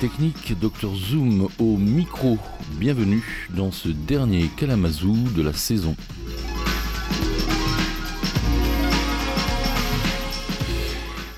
Technique, Dr Zoom au micro. Bienvenue dans ce dernier Kalamazoo de la saison.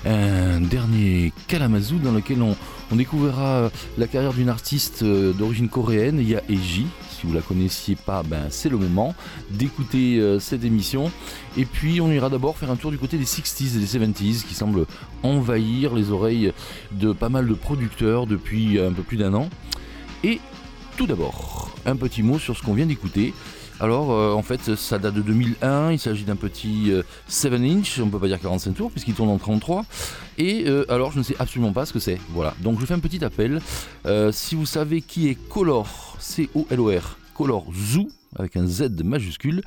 Un dernier Kalamazoo dans lequel on, découvrira la carrière d'une artiste euh, d'origine coréenne, Eji. Si vous la connaissiez pas, ben c'est le moment d'écouter euh, cette émission. Et puis on ira d'abord faire un tour du côté des 60s et des 70s qui semblent envahir les oreilles de pas mal de producteurs depuis un peu plus d'un an. Et tout d'abord, un petit mot sur ce qu'on vient d'écouter. Alors, euh, en fait, ça date de 2001. Il s'agit d'un petit 7 euh, inch, on peut pas dire 45 tours, puisqu'il tourne en 33. Et alors, je ne sais absolument pas ce que c'est. Voilà. Donc, je fais un petit appel. si vous savez qui est Color, C-O-L-O-R, Color Zoo, avec un Z majuscule.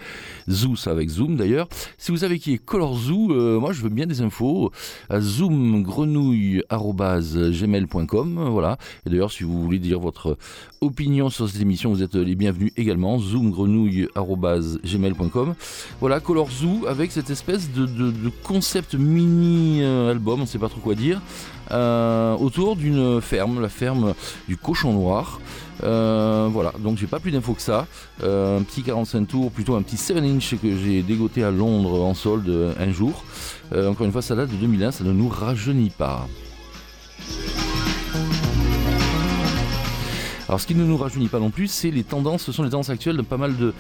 Ça avec Zoom d'ailleurs. Si vous savez qui est Color Zoo, euh, moi je veux bien des infos à zoomgrenouille.gmail.com. Voilà. Et d'ailleurs, si vous voulez dire votre opinion sur cette émission, vous êtes les bienvenus également. zoomgrenouille.gmail.com. Voilà, Color Zoo avec cette espèce de, concept mini-album, on ne sait pas trop quoi dire, euh, autour d'une ferme, la ferme du cochon noir. Euh, voilà, donc j'ai pas plus d'infos que ça. Euh, un petit 45 tours, plutôt un petit 7 inch que j'ai dégoté à Londres en solde un jour. Encore une fois, ça date de 2001, ça ne nous rajeunit pas. Alors ce qui ne nous rajeunit pas non plus, c'est les tendances, ce sont les tendances actuelles de pas mal de,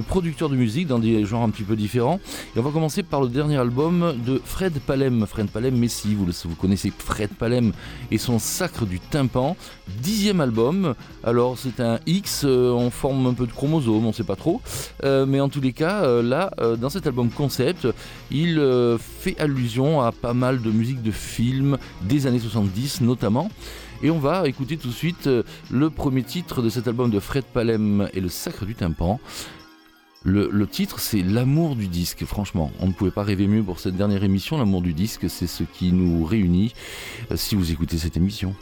producteurs de musique dans des genres un petit peu différents. Et on va commencer par le dernier album de Fred Palem. Fred Palem, Messi, vous, vous connaissez Fred Palem et son Sacre du tympan. Dixième album. Alors c'est un X euh, en forme un peu de chromosome, on sait pas trop. Euh, mais en tous les cas, euh, là, dans cet album concept, il fait allusion à pas mal de musique de films des années 70 notamment. Et on va écouter tout de suite euh, le premier titre de cet album de Fred Palem et le Sacre du Tympan. Le, titre, c'est L'amour du disque. Franchement, on ne pouvait pas rêver mieux pour cette dernière émission. L'amour du disque, c'est ce qui nous réunit euh, si vous écoutez cette émission.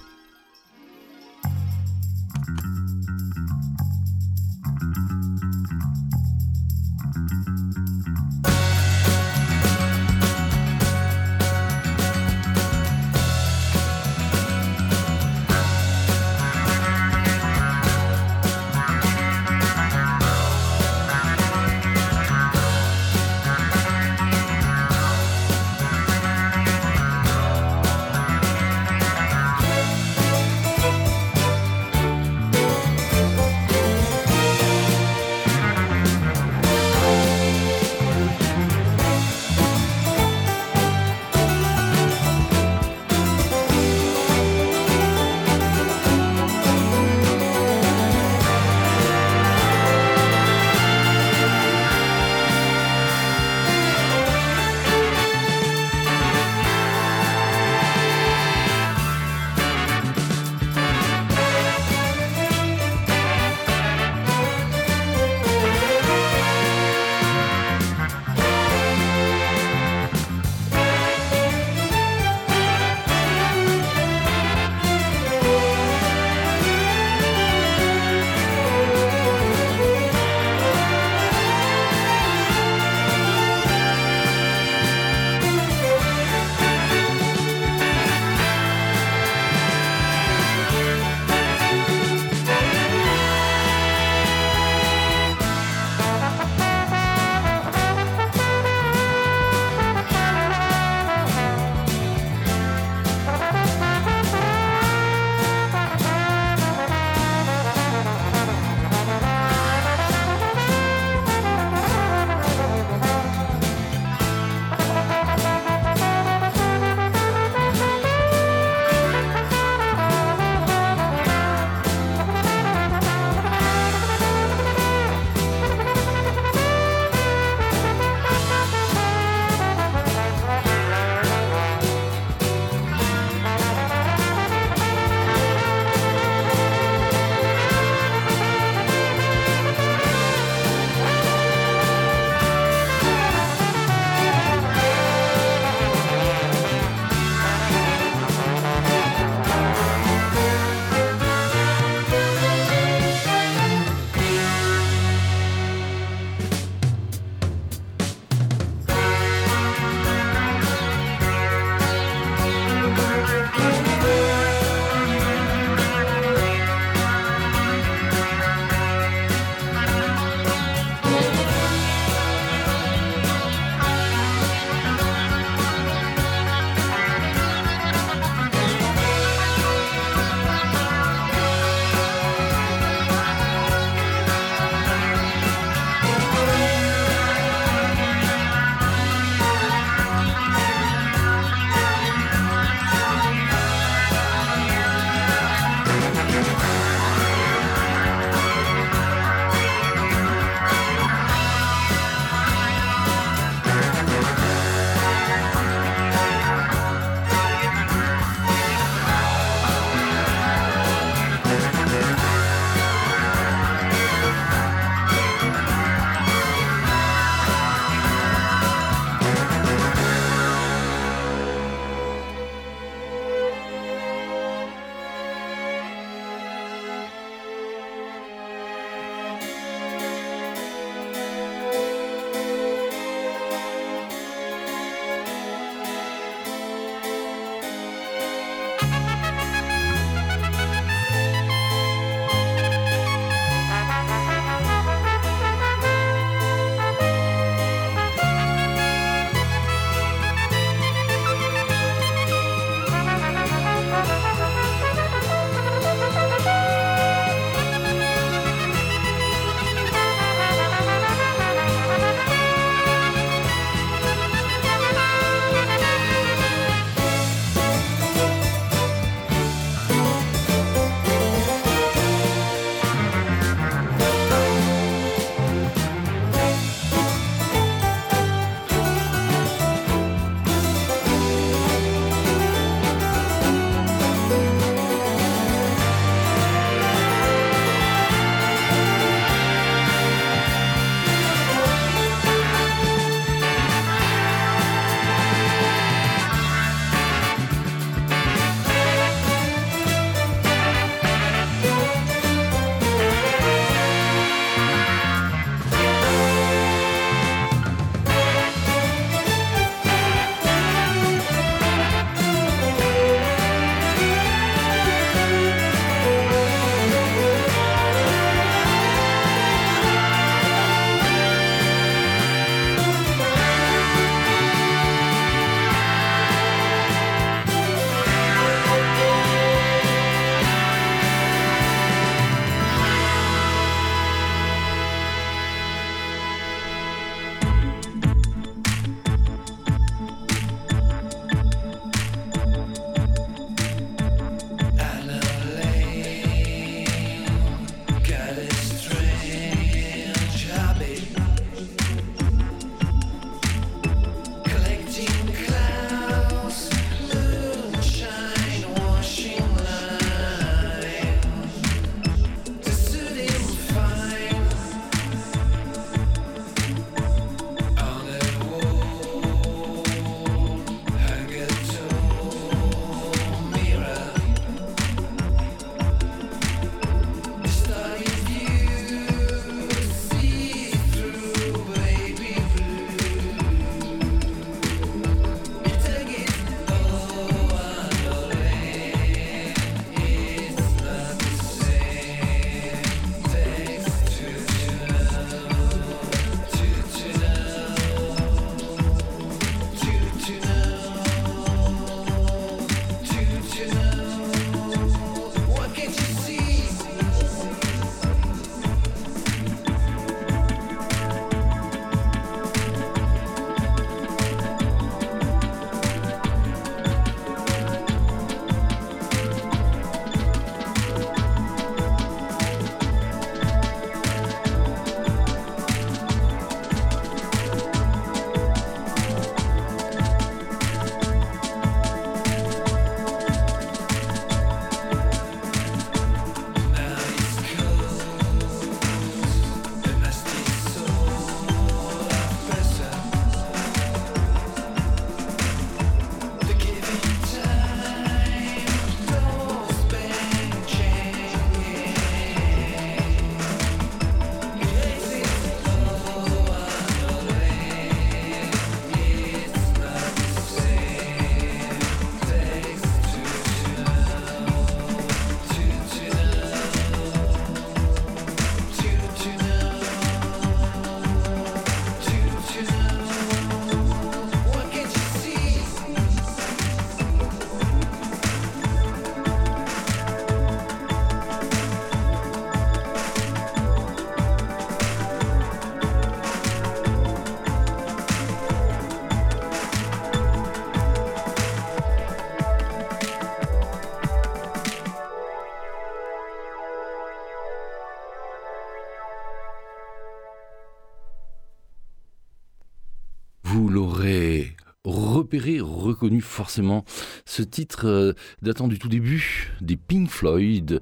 Reconnu forcément ce titre euh, datant du tout début des Pink Floyd,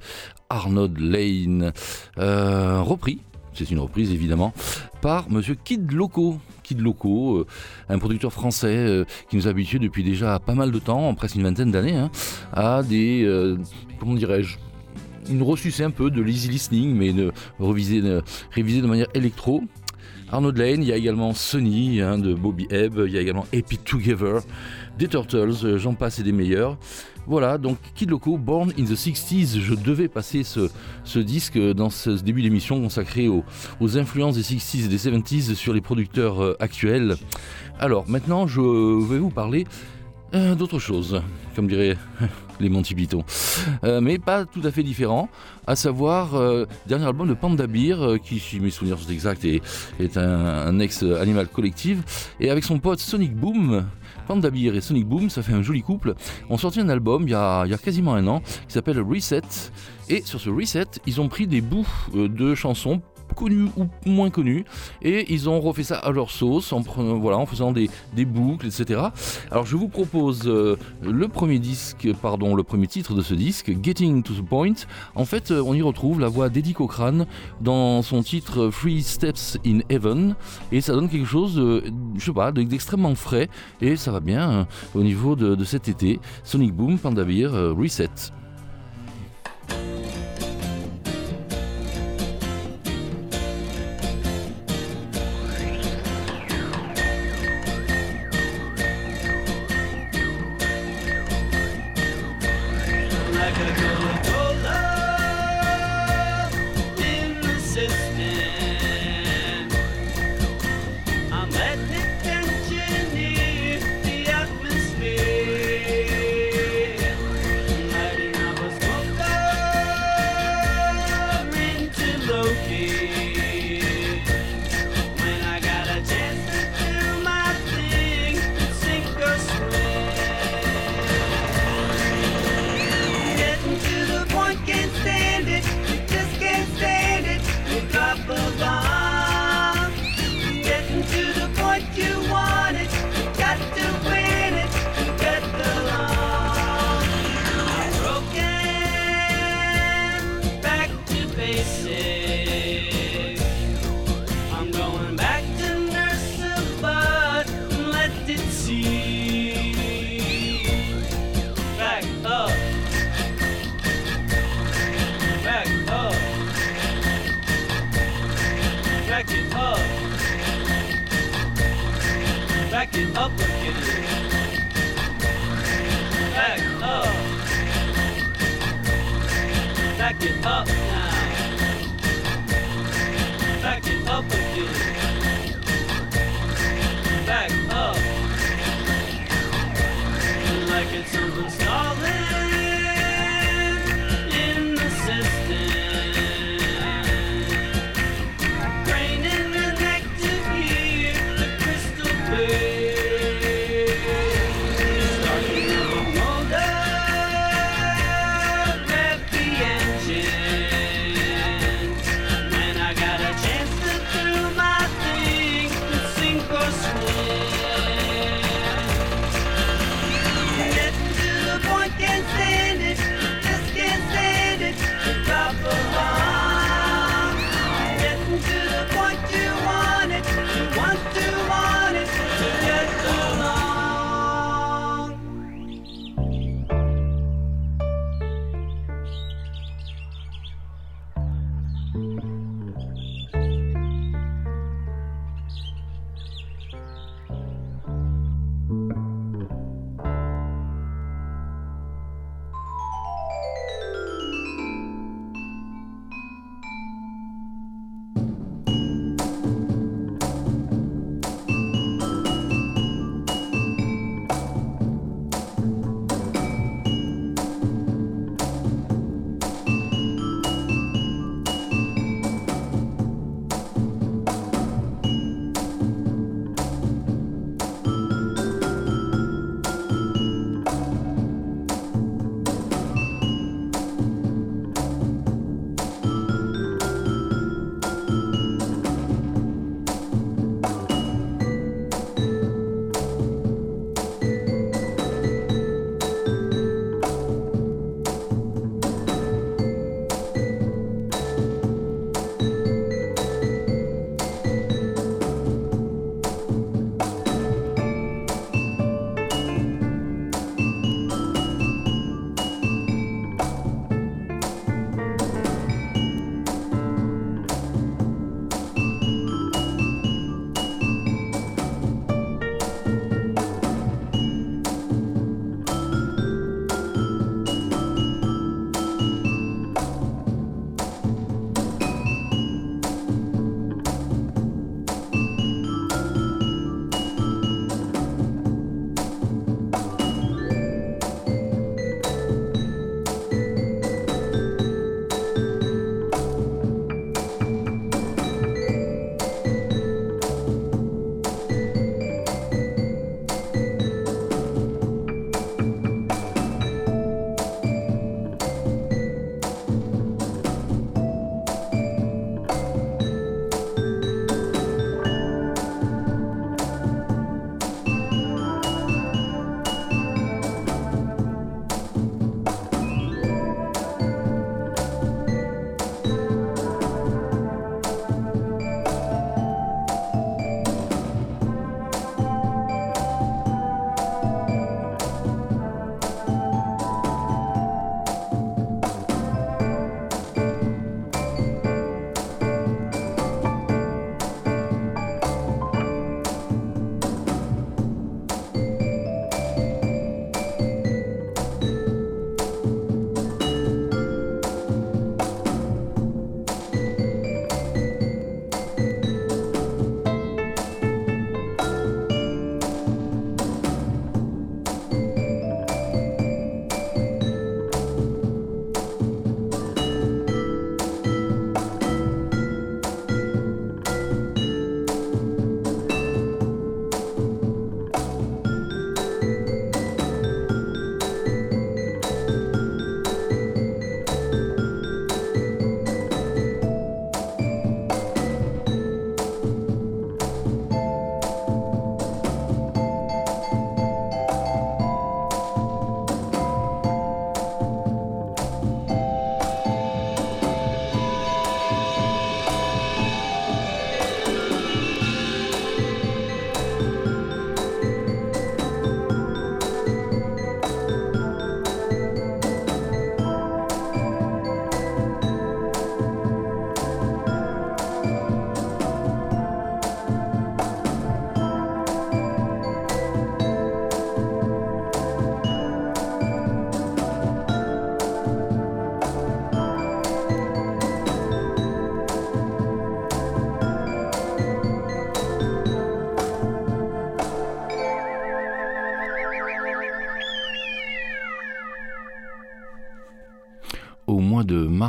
Arnold Lane, euh, repris, c'est une reprise évidemment, par Monsieur Kid Loco. Kid Loco, euh, un producteur français qui nous a habitués depuis déjà pas mal de temps, presque une vingtaine d'années, hein, à des, comment dirais-je, une ressucée un peu de l'easy listening, mais de, révisé de manière électro. Arnaud Lane, il y a également Sunny hein, de Bobby Ebb, il y a également Happy Together, des Turtles, euh, j'en passe et des meilleurs. Voilà, donc Kid Loco, Born in the 60s, je devais passer ce, disque dans ce début d'émission consacré aux, influences des 60s et des 70s sur les producteurs euh, actuels. Alors maintenant, je vais vous parler euh, d'autre chose, comme dirait les Monty Python. Mais pas tout à fait différent, à savoir dernier album de Panda Beer, qui, si mes souvenirs sont exacts, est, est un, ex-animal collectif, et avec son pote Sonic Boom. Panda Beer et Sonic Boom, ça fait un joli couple, ont sorti un album il y a, il y a quasiment un an qui s'appelle Reset. Et sur ce Reset, ils ont pris des bouts de chansons connus ou moins connus, et ils ont refait ça à leur sauce en, voilà, en faisant des, boucles, etc. Alors je vous propose euh, le premier disque, pardon, le premier titre de ce disque, Getting to the Point. En fait, euh, on y retrouve la voix d'Eddie Cochrane dans son titre Three Steps in Heaven, et ça donne quelque chose, je sais d'extrêmement frais, et ça va bien euh, au niveau de, cet été. Sonic Boom, Pandavir, Reset.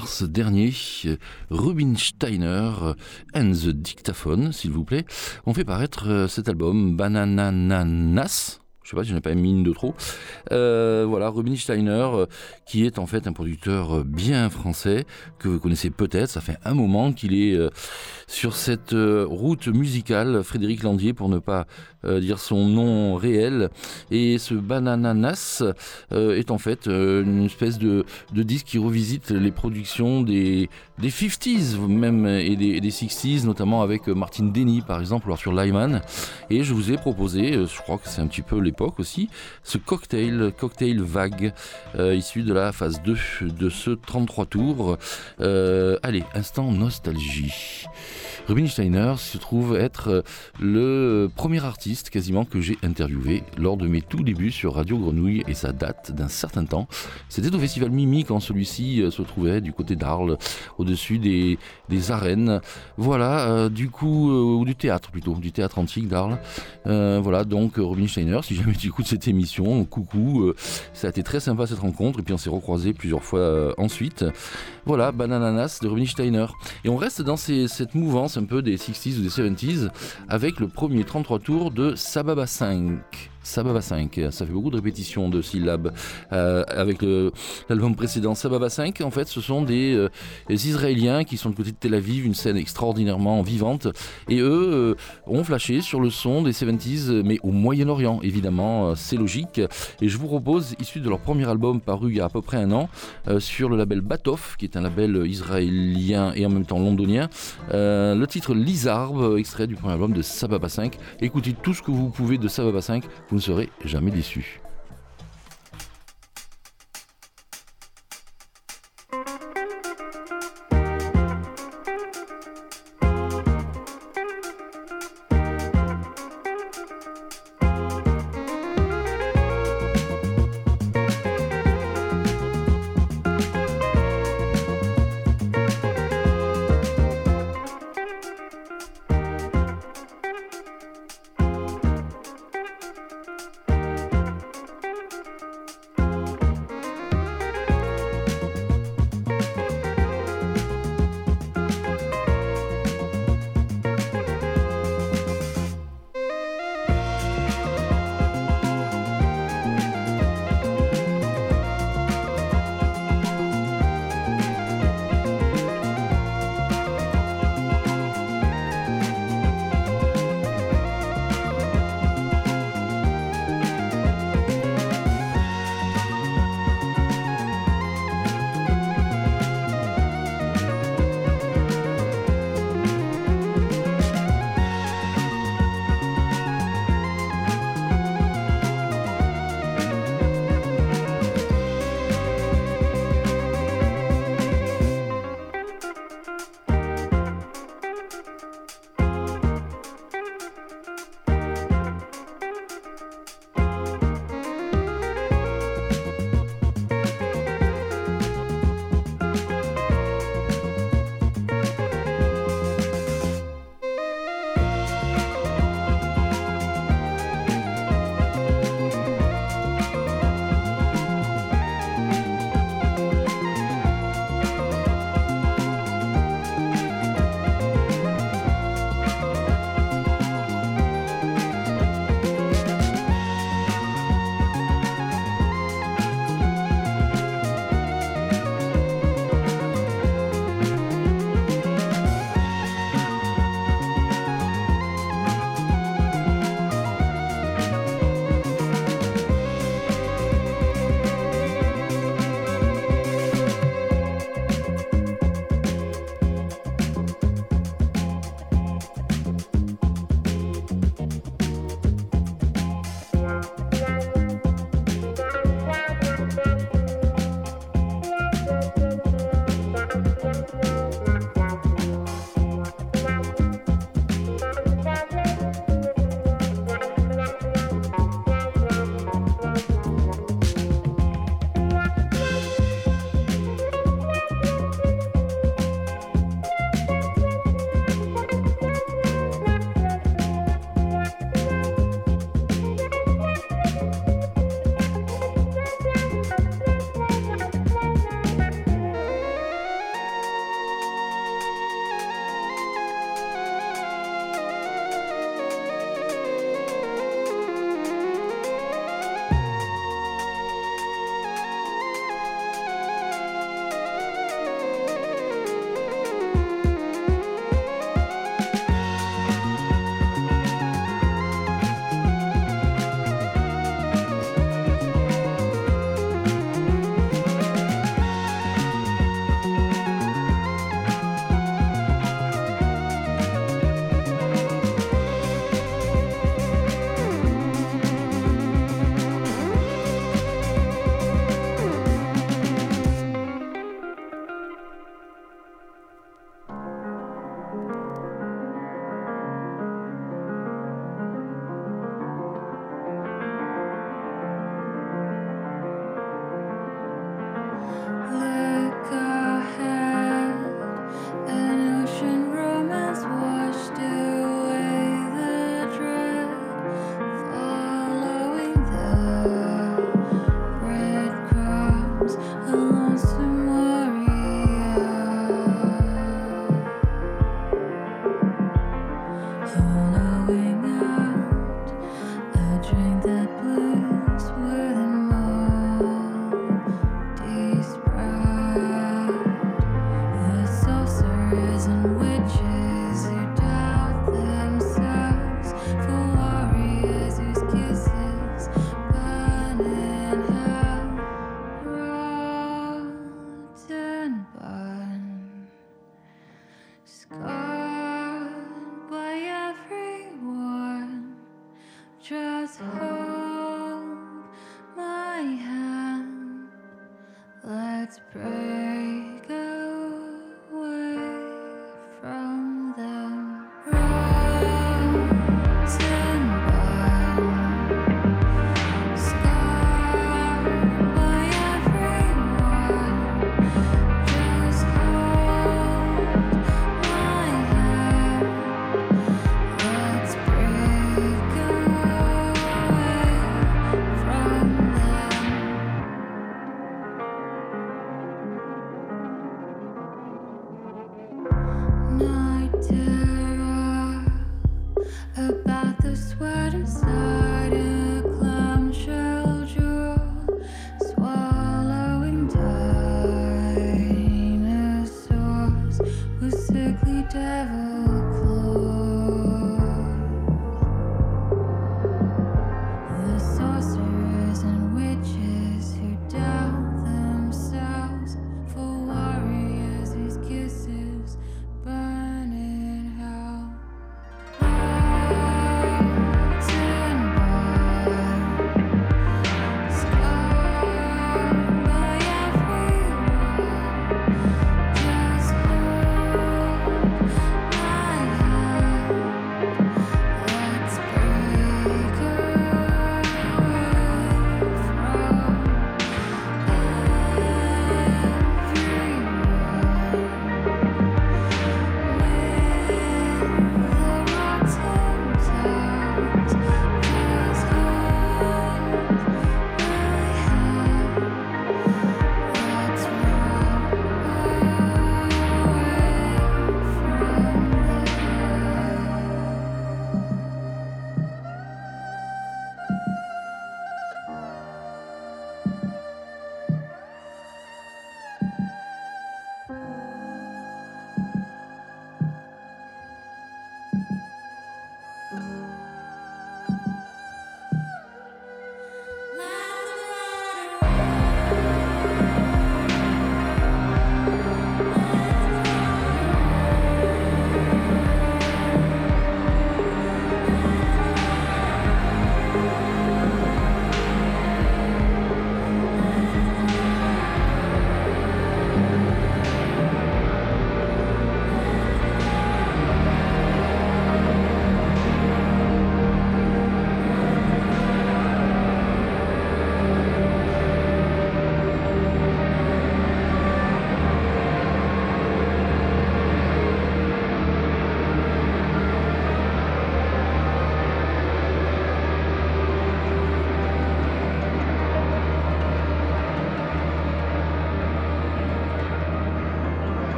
Mars dernier, Rubinsteiner and the Dictaphone, s'il vous plaît, ont fait paraître euh, cet album Banananas. Je sais pas si j'en ai pas mis une de trop. Euh, voilà, Rubinsteiner, euh, qui est en fait un producteur bien français, que vous connaissez peut-être. Ça fait un moment qu'il est sur cette route musicale, Frédéric Landier, pour ne pas euh, dire son nom réel. Et ce Banananas euh, est en fait euh, une espèce de, disque qui revisite les productions des, des 50s même et des, des 60s, notamment avec Martin Denny par exemple, alors sur Lyman. Et je vous ai proposé, je crois que c'est un petit peu l'époque aussi, ce cocktail, cocktail vague, issu de la phase 2 de ce 33 tours. allez, instant nostalgie. Rubinsteiner se trouve être le premier artiste quasiment que j'ai interviewé lors de mes tout débuts sur Radio Grenouille et ça date d'un certain temps. C'était au festival Mimi quand celui-ci euh, se trouvait du côté d'Arles, au-dessus des, arènes. Voilà, euh, du coup, euh, ou du théâtre plutôt, du théâtre antique d'Arles. voilà, donc Robin Steiner, si jamais tu écoutes cette émission, coucou, ça a été très sympa cette rencontre et puis on s'est recroisé plusieurs fois ensuite. Voilà, Banananas de Robin Steiner. Et on reste dans cette mouvance un peu des 60s ou des 70s avec le premier 33 tours de Sababa 5. Sababa 5. Ça fait beaucoup de répétitions de syllabes euh, avec l'album précédent. Sababa 5, en fait, ce sont euh, des, Israéliens qui sont du côté de Tel Aviv, une scène extraordinairement vivante. Et eux euh, ont flashé sur le son des 70s, mais au Moyen-Orient, évidemment, c'est logique. Et je vous propose, issu de leur premier album paru il y a à peu près un an, sur le label Batov, qui est un label israélien et en même temps londonien, le titre Lizarbe, extrait du premier album de Sababa 5. Écoutez tout ce que vous pouvez de Sababa 5 vous ne serez jamais déçu.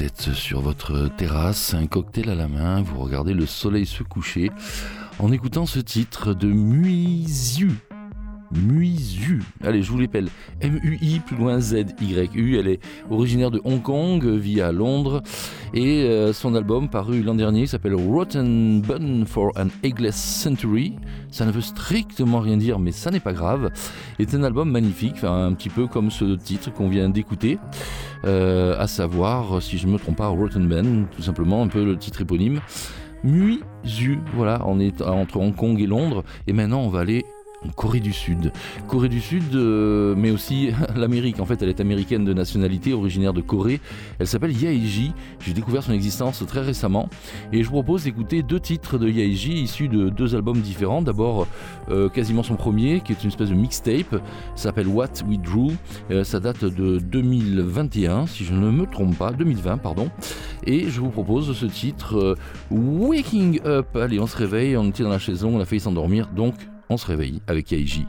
Vous êtes sur votre terrasse, un cocktail à la main, vous regardez le soleil se coucher en écoutant ce titre de Muizu. Muizu. Allez, je vous l'appelle. M-U-I plus loin Z-Y-U. Elle est originaire de Hong Kong, vit à Londres. Et euh, son album, paru l'an dernier, s'appelle Rotten Bun for an Eggless Century. Ça ne veut strictement rien dire, mais ça n'est pas grave. C'est un album magnifique, un petit peu comme ce titre qu'on vient d'écouter. Euh, à savoir, si je ne me trompe pas, Rotten Ben, tout simplement, un peu le titre éponyme. Muizu, voilà, on est entre Hong Kong et Londres. Et maintenant, on va aller Corée du Sud. Corée du Sud, euh, mais aussi l'Amérique. En fait, elle est américaine de nationalité, originaire de Corée. Elle s'appelle Yaeji. J'ai découvert son existence très récemment. Et je vous propose d'écouter deux titres de Yaeji issus de deux albums différents. D'abord, euh, quasiment son premier, qui est une espèce de mixtape. s'appelle What We Drew. Euh, ça date de 2021, si je ne me trompe pas. 2020, pardon. Et je vous propose ce titre Waking Up. Allez, on se réveille. On était dans la chaise, on a failli s'endormir. Donc, on se réveille avec Yaiji.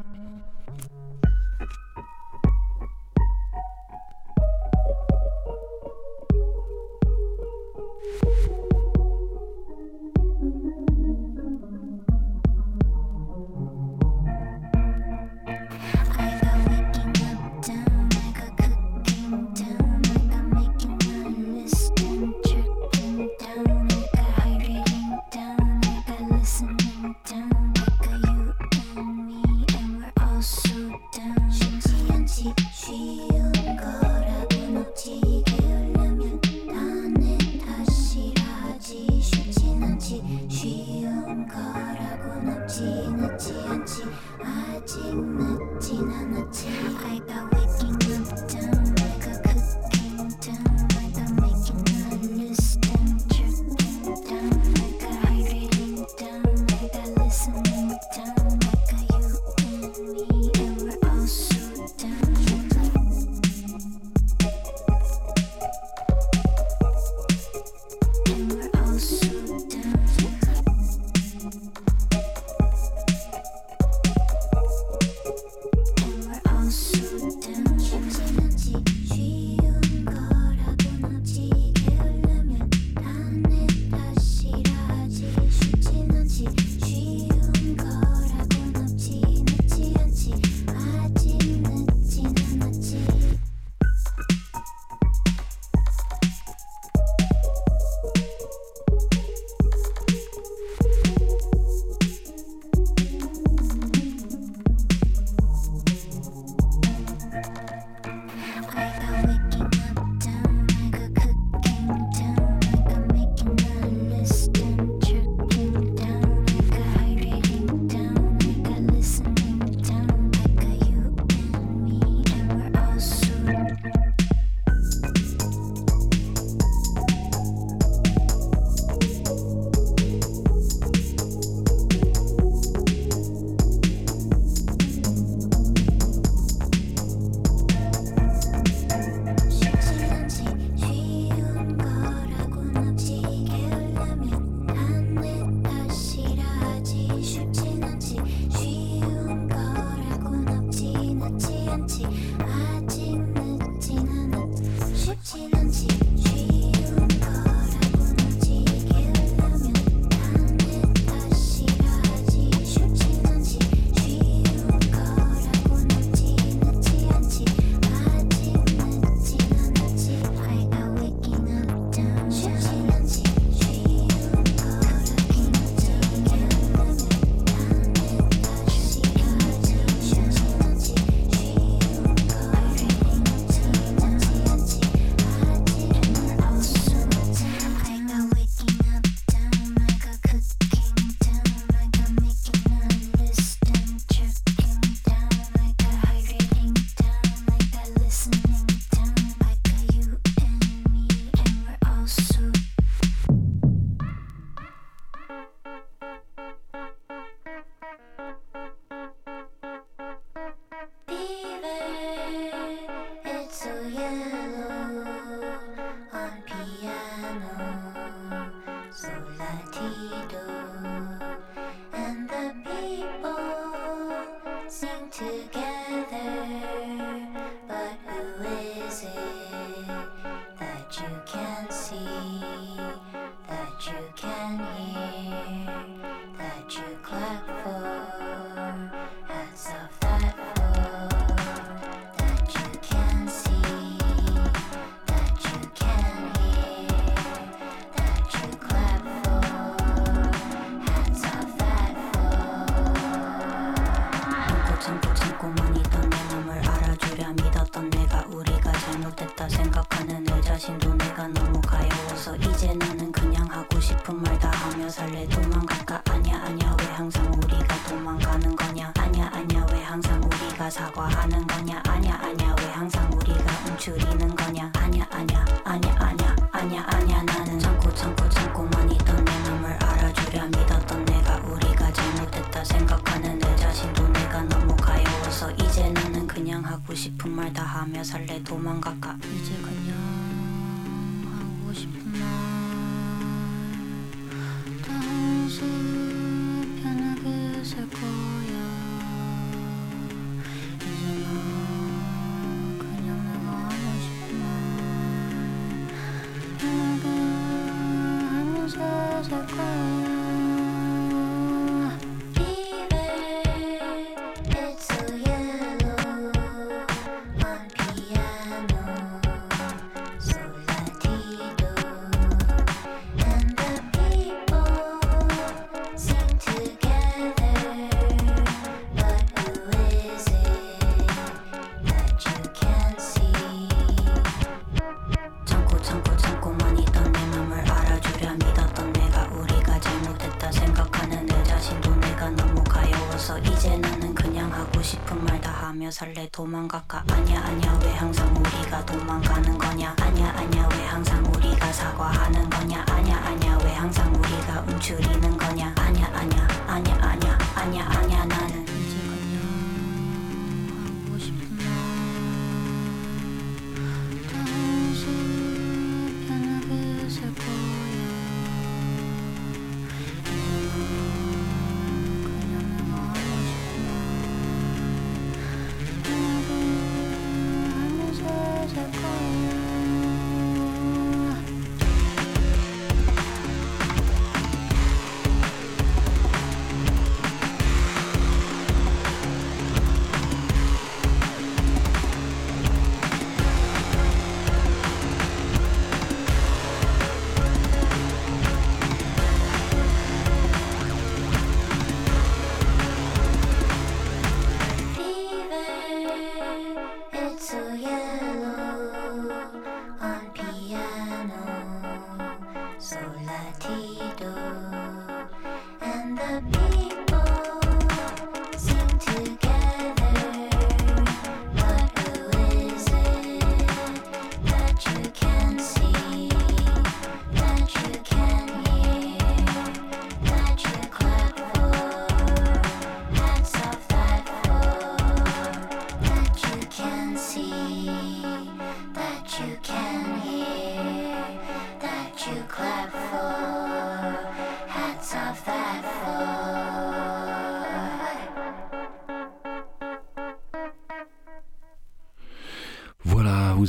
漫画家。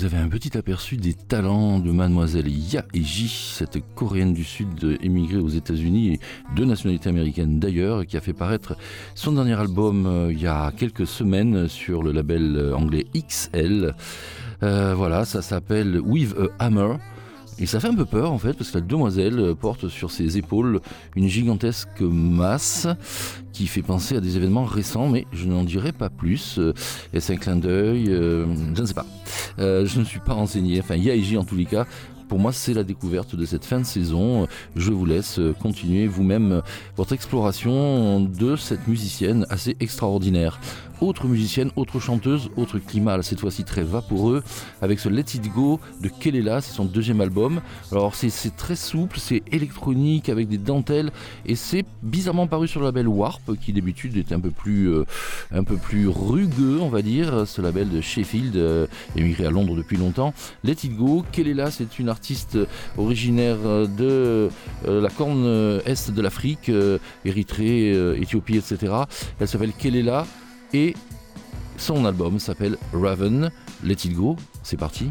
vous avez un petit aperçu des talents de mademoiselle Yaeji, cette coréenne du Sud émigrée aux États-Unis et de nationalité américaine d'ailleurs, qui a fait paraître son dernier album euh, il y a quelques semaines sur le label euh, anglais XL. Euh, voilà, ça s'appelle With a Hammer. Et ça fait un peu peur en fait, parce que la demoiselle euh, porte sur ses épaules une gigantesque masse qui fait penser à des événements récents, mais je n'en dirai pas plus. Euh, est-ce un clin d'œil euh, Je ne sais pas. Je ne suis pas renseigné. Enfin, Yaiji en tous les cas. Pour moi, c'est la découverte de cette fin de saison. Je vous laisse continuer vous-même votre exploration de cette musicienne assez extraordinaire autre musicienne, autre chanteuse, autre climat, cette fois-ci très vaporeux, avec ce Let It Go de Kelela, c'est son deuxième album. Alors c'est très souple, c'est électronique avec des dentelles et c'est bizarrement paru sur le label Warp qui d'habitude est un peu plus euh, un peu plus rugueux, on va dire, ce label de Sheffield euh, émigré à Londres depuis longtemps. Let It Go, Kelela, c'est une artiste originaire de euh, la corne est de l'Afrique, Érythrée, Éthiopie, etc. Elle s'appelle Kelela et son album s'appelle Raven. Let It Go, c'est parti.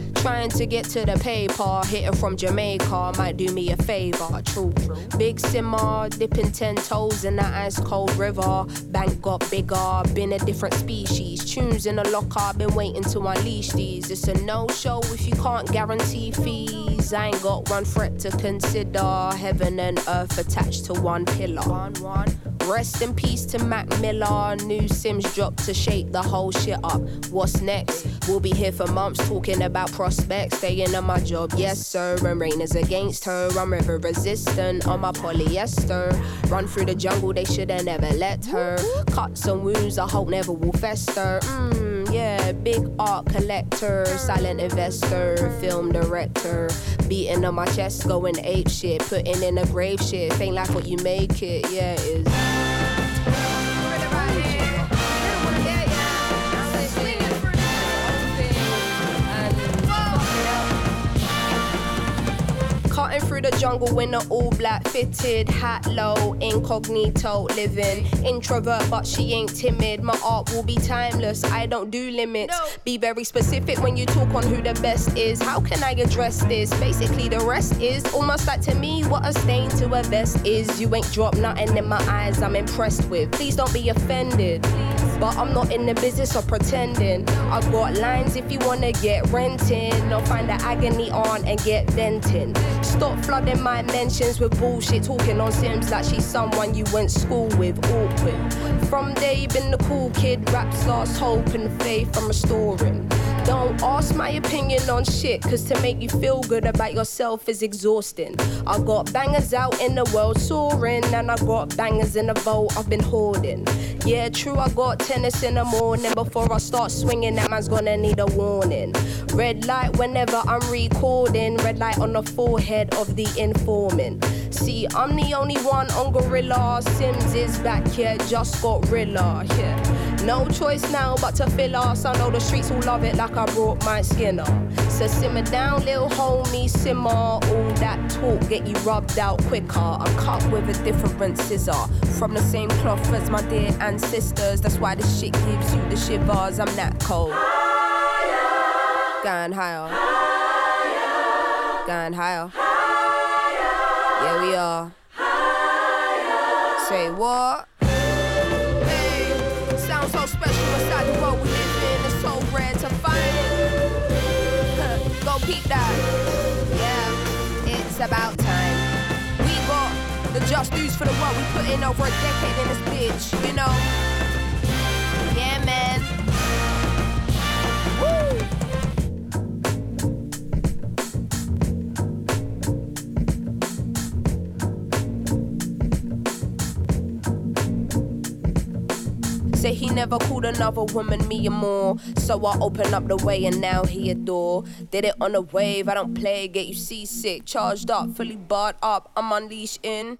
Trying to get to the paper, hitting from Jamaica might do me a favor. True, big simmer, dipping ten toes in that ice cold river. Bank got bigger, been a different species. Tunes in the locker, been waiting to unleash these. It's a no show if you can't guarantee fees. I ain't got one threat to consider. Heaven and earth attached to one pillar. One, one. Rest in peace to Mac Miller. New Sims dropped to shake the whole shit up. What's next? We'll be here for months talking about prospects. Staying on my job, yes sir. And rain is against her. I'm river resistant on my polyester. Run through the jungle, they shoulda never let her. Cuts and wounds, I hope never will fester. Mmm, yeah, big art collector, silent investor, film director. Beating on my chest, going ape shit, putting in a grave shit. Ain't like what you make it, yeah, it is. Through the jungle in an all black fitted hat low, incognito living. Introvert, but she ain't timid. My art will be timeless. I don't do limits. Be very specific when you talk on who the best is. How can I address this? Basically, the rest is almost like to me what a stain to a vest is. You ain't dropped nothing in my eyes. I'm impressed with. Please don't be offended. But I'm not in the business of pretending. I got lines if you wanna get renting. Or find the agony on and get venting. Stop flooding my mentions with bullshit. Talking on Sims like she's someone you went school with. Awkward. From day been the cool kid. Raps lost hope and faith I'm restoring. Don't ask my opinion on shit, cause to make you feel good about yourself is exhausting. I got bangers out in the world soaring, and I got bangers in the vault I've been hoarding. Yeah, true, I got tennis in the morning. Before I start swinging, that man's gonna need a warning. Red light whenever I'm recording, red light on the forehead of the informant. See, I'm the only one on Gorilla. Sims is back here, just got Rilla. Yeah. No choice now but to fill us. I know the streets will love it like I brought my skin up. So simmer down, little homie, simmer. All that talk get you rubbed out quicker. I'm cut with a different scissor. From the same cloth as my dear ancestors. That's why this shit gives you the shivers. I'm that cold. Higher. Going higher. Going higher. We are. Say what? World. Go peep that. Yeah, it's about time. We got the just dues for the work we put in over a decade in this bitch, you know? Say he never called another woman me or more. So I open up the way and now he adore. Did it on a wave, I don't play, get you seasick. Charged up, fully barred up, I'm unleashed in.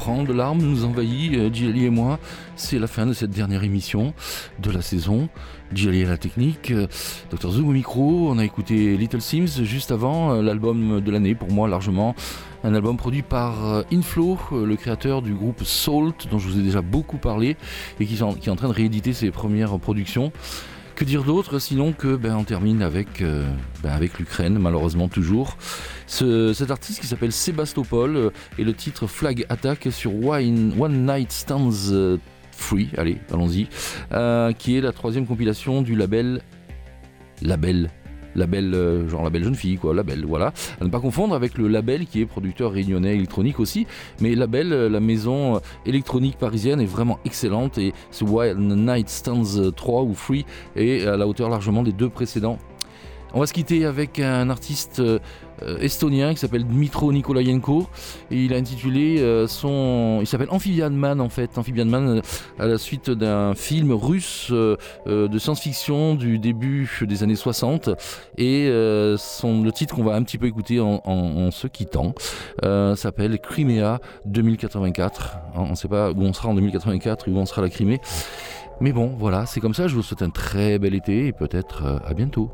Torrent de larmes nous envahit, euh, Djali et moi. C'est la fin de cette dernière émission de la saison. Djali à la technique, euh, Dr Zoom au micro. On a écouté Little Sims juste avant, euh, l'album de l'année pour moi largement. Un album produit par Inflow, le créateur du groupe Salt, dont je vous ai déjà beaucoup parlé, et qui, est en train de rééditer ses premières productions. Que dire d'autre sinon que ben, on termine avec, ben, avec l'Ukraine, malheureusement toujours. Ce- cet artiste qui s'appelle Sébastopol euh, et le titre Flag Attack sur One, Night Stands euh, Free, allez, allons-y, euh, qui est la troisième compilation du label Label. Label, euh, genre label jeune fille, quoi, label, voilà. À ne pas confondre avec le label qui est producteur réunionnais électronique aussi, mais label, euh, la maison électronique parisienne est vraiment excellente et ce Wild Night Stands euh, 3 ou Free est à la hauteur largement des deux précédents. On va se quitter avec un artiste estonien qui s'appelle Dmitro Nikolayenko. Et il a intitulé euh, son il s'appelle Amphibian Man en fait. Amphibian Man euh, à la suite d'un film russe euh, euh, de science-fiction du début des années 60 et euh, son, le titre qu'on va un petit peu écouter en, se quittant euh, s'appelle Crimea 2084 on ne sait pas où on sera en 2084 où on sera la Crimée. Mais bon voilà c'est comme ça. Je vous souhaite un très bel été et peut-être euh, à bientôt